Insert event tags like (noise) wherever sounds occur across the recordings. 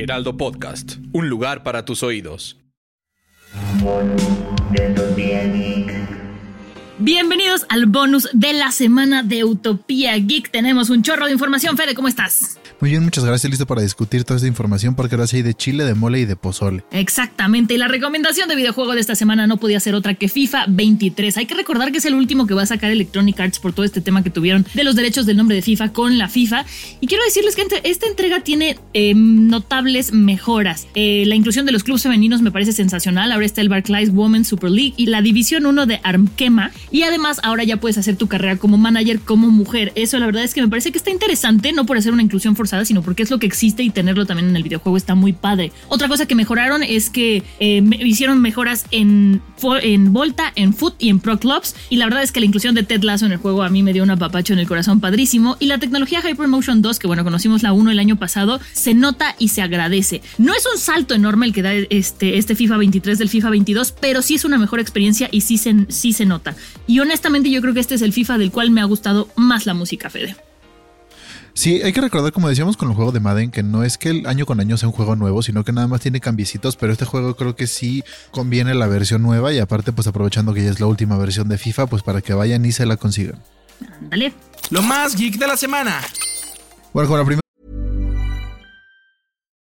Heraldo Podcast, un lugar para tus oídos. Bienvenidos al bonus de la semana de Utopía Geek. Tenemos un chorro de información. Fede, ¿cómo estás? Muy bien, muchas gracias. Listo para discutir toda esta información porque ahora sí hay de chile, de mole y de pozole. Exactamente. Y la recomendación de videojuego de esta semana no podía ser otra que FIFA 23. Hay que recordar que es el último que va a sacar Electronic Arts por todo este tema que tuvieron de los derechos del nombre de FIFA con la FIFA. Y quiero decirles que esta entrega tiene eh, notables mejoras. Eh, la inclusión de los clubes femeninos me parece sensacional. Ahora está el Barclays Women's Super League y la División 1 de Armkema. Y además ahora ya puedes hacer tu carrera como manager, como mujer. Eso la verdad es que me parece que está interesante, no por hacer una inclusión forzada sino porque es lo que existe y tenerlo también en el videojuego está muy padre. Otra cosa que mejoraron es que eh, hicieron mejoras en, en Volta, en Foot y en Pro Clubs. Y la verdad es que la inclusión de Ted Lasso en el juego a mí me dio un apapacho en el corazón padrísimo. Y la tecnología Hypermotion 2, que bueno, conocimos la 1 el año pasado, se nota y se agradece. No es un salto enorme el que da este, este FIFA 23 del FIFA 22, pero sí es una mejor experiencia y sí se, sí se nota. Y honestamente yo creo que este es el FIFA del cual me ha gustado más la música, Fede. Sí, hay que recordar, como decíamos con el juego de Madden, que no es que el año con año sea un juego nuevo, sino que nada más tiene cambiecitos, pero este juego creo que sí conviene la versión nueva y aparte pues aprovechando que ya es la última versión de FIFA, pues para que vayan y se la consigan. Ándale. Lo más geek de la semana. Bueno, con la primera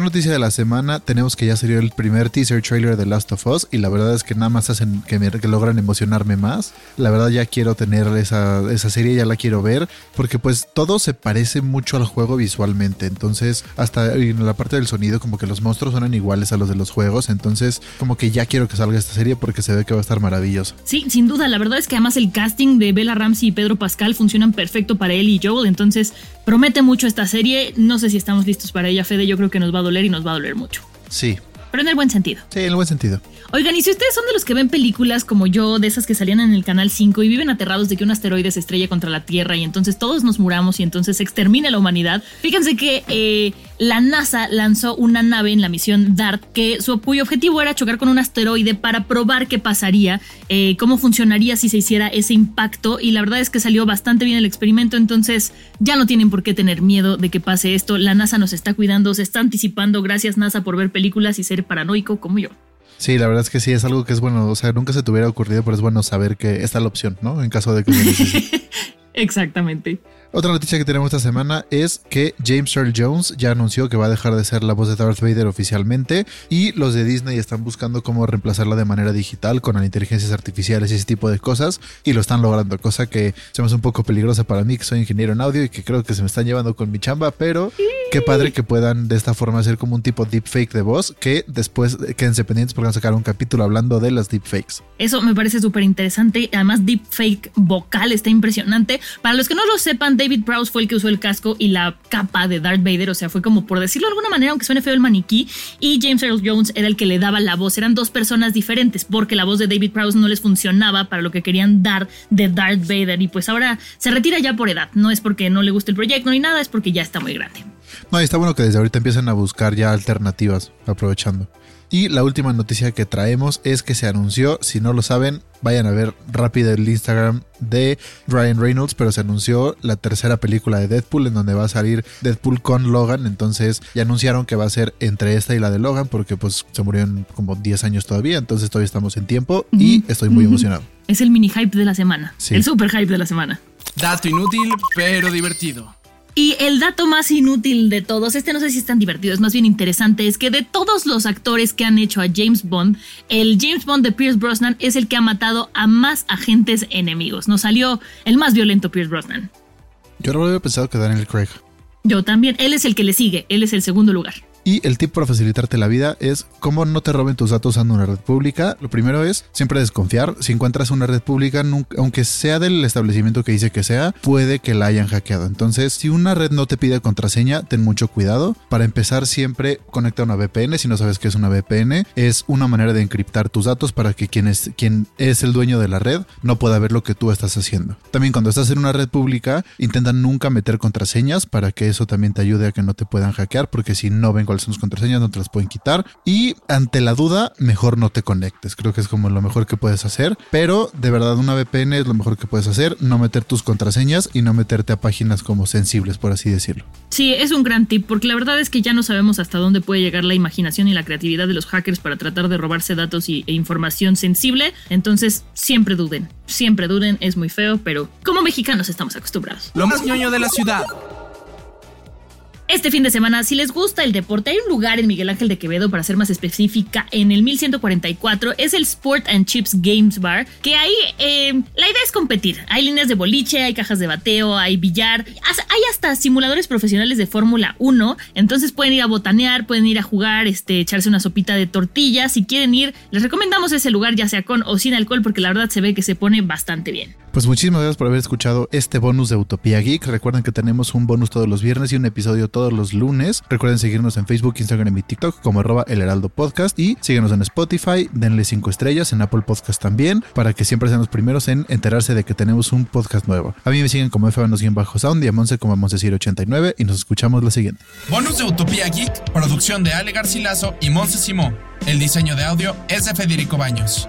Noticia de la semana, tenemos que ya salió el primer teaser trailer de Last of Us y la verdad es que nada más hacen que, me, logran emocionarme más. La verdad ya quiero tener esa, esa serie, ya la quiero ver, porque pues todo se parece mucho al juego visualmente, entonces hasta en la parte del sonido como que los monstruos suenan iguales a los de los juegos, entonces como que ya quiero que salga esta serie porque se ve que va a estar maravilloso. Sí, sin duda, la verdad es que además el casting de Bella Ramsey y Pedro Pascal funcionan perfecto para él y Joel, entonces promete mucho esta serie, no sé si estamos listos para ella, Fede, yo creo que nos va a doler y nos va a doler mucho. Sí. Pero en el buen sentido. Sí, en el buen sentido. Oigan, y si ustedes son de los que ven películas como yo, de esas que salían en el Canal 5 y viven aterrados de que un asteroide se estrelle contra la Tierra y entonces todos nos muramos y entonces se extermina la humanidad, fíjense que eh, la NASA lanzó una nave en la misión DART que su, cuyo objetivo era chocar con un asteroide para probar qué pasaría, eh, cómo funcionaría si se hiciera ese impacto y la verdad es que salió bastante bien el experimento, entonces ya no tienen por qué tener miedo de que pase esto, la NASA nos está cuidando, se está anticipando, gracias NASA por ver películas y ser paranoico como yo. Sí, la verdad es que sí, es algo que es bueno, o sea, nunca se te hubiera ocurrido, pero es bueno saber que está la opción, ¿no? En caso de que. (laughs) Exactamente. Otra noticia que tenemos esta semana es que James Earl Jones ya anunció que va a dejar de ser la voz de Darth Vader oficialmente y los de Disney están buscando cómo reemplazarla de manera digital con inteligencias artificiales y ese tipo de cosas y lo están logrando, cosa que se me hace un poco peligrosa para mí que soy ingeniero en audio y que creo que se me están llevando con mi chamba, pero qué padre que puedan de esta forma hacer como un tipo deepfake de voz que después quédense pendientes porque van a sacar un capítulo hablando de las deepfakes. Eso me parece súper interesante, además deepfake vocal está impresionante. Para los que no lo sepan, David Prowse fue el que usó el casco y la capa de Darth Vader, o sea, fue como por decirlo de alguna manera, aunque suene feo el maniquí, y James Earl Jones era el que le daba la voz. Eran dos personas diferentes, porque la voz de David Prowse no les funcionaba para lo que querían dar de Darth Vader, y pues ahora se retira ya por edad. No es porque no le guste el proyecto ni nada, es porque ya está muy grande. No, y está bueno que desde ahorita empiecen a buscar ya alternativas, aprovechando. Y la última noticia que traemos es que se anunció, si no lo saben, vayan a ver rápido el Instagram de Ryan Reynolds, pero se anunció la tercera película de Deadpool en donde va a salir Deadpool con Logan, entonces ya anunciaron que va a ser entre esta y la de Logan porque pues se murió en como 10 años todavía, entonces todavía estamos en tiempo y estoy muy emocionado. Es el mini hype de la semana, Sí. el super hype de la semana. Dato inútil, pero divertido. Y el dato más inútil de todos, este no sé si es tan divertido, es más bien interesante, es que de todos los actores que han hecho a James Bond, el James Bond de Pierce Brosnan es el que ha matado a más agentes enemigos. Nos salió el más violento Pierce Brosnan. Yo no había pensado que Daniel Craig. Yo también, él es el que le sigue, él es el segundo lugar. Y el tip para facilitarte la vida es cómo no te roben tus datos usando una red pública. Lo primero es siempre desconfiar. Si encuentras una red pública, aunque sea del establecimiento que dice que sea, puede que la hayan hackeado. Entonces, si una red no te pide contraseña, ten mucho cuidado. Para empezar, siempre conecta una VPN. Si no sabes qué es una VPN, es una manera de encriptar tus datos para que quien es, el dueño de la red no pueda ver lo que tú estás haciendo. También cuando estás en una red pública, intenta nunca meter contraseñas para que eso también te ayude a que no te puedan hackear, porque si no ven cuáles son tus contraseñas, no te las pueden quitar. Y ante la duda, mejor no te conectes. Creo que es como lo mejor que puedes hacer. Pero de verdad, una VPN es lo mejor que puedes hacer. No meter tus contraseñas y no meterte a páginas como sensibles, por así decirlo. Sí, es un gran tip, porque la verdad es que ya no sabemos hasta dónde puede llegar la imaginación y la creatividad de los hackers para tratar de robarse datos y, e información sensible. Entonces, siempre duden. Siempre duden, es muy feo, pero como mexicanos estamos acostumbrados. Lo más ñoño de la ciudad. Este fin de semana, si les gusta el deporte, hay un lugar en Miguel Ángel de Quevedo, para ser más específica, en el 1144, es el Sport and Chips Games Bar, que ahí eh, la idea es competir. Hay líneas de boliche, hay cajas de bateo, hay billar, hay hasta simuladores profesionales de Fórmula 1, entonces pueden ir a botanear, pueden ir a jugar, este, echarse una sopita de tortilla, si quieren ir, les recomendamos ese lugar ya sea con o sin alcohol, porque la verdad se ve que se pone bastante bien. Pues muchísimas gracias por haber escuchado este bonus de Utopía Geek. Recuerden que tenemos un bonus todos los viernes y un episodio todos los lunes. Recuerden seguirnos en Facebook, Instagram y TikTok como arroba el heraldo podcast y síguenos en Spotify, denle 5 estrellas en Apple Podcast también para que siempre sean los primeros en enterarse de que tenemos un podcast nuevo. A mí me siguen como bajo sound y a Monse como Monsecir89 y nos escuchamos la siguiente. Bonus de Utopía Geek, producción de Ale Garcilaso y Monse Simó. El diseño de audio es de Federico Baños.